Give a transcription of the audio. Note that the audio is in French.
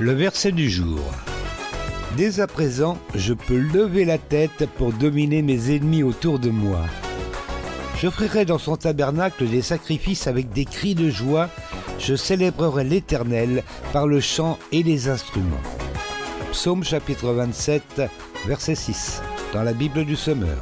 Le verset du jour. Dès à présent, je peux lever la tête pour dominer mes ennemis autour de moi. J'offrirai dans son tabernacle des sacrifices avec des cris de joie. Je célébrerai l'Éternel par le chant et les instruments. Psaume chapitre 27, verset 6, dans la Bible du Semeur.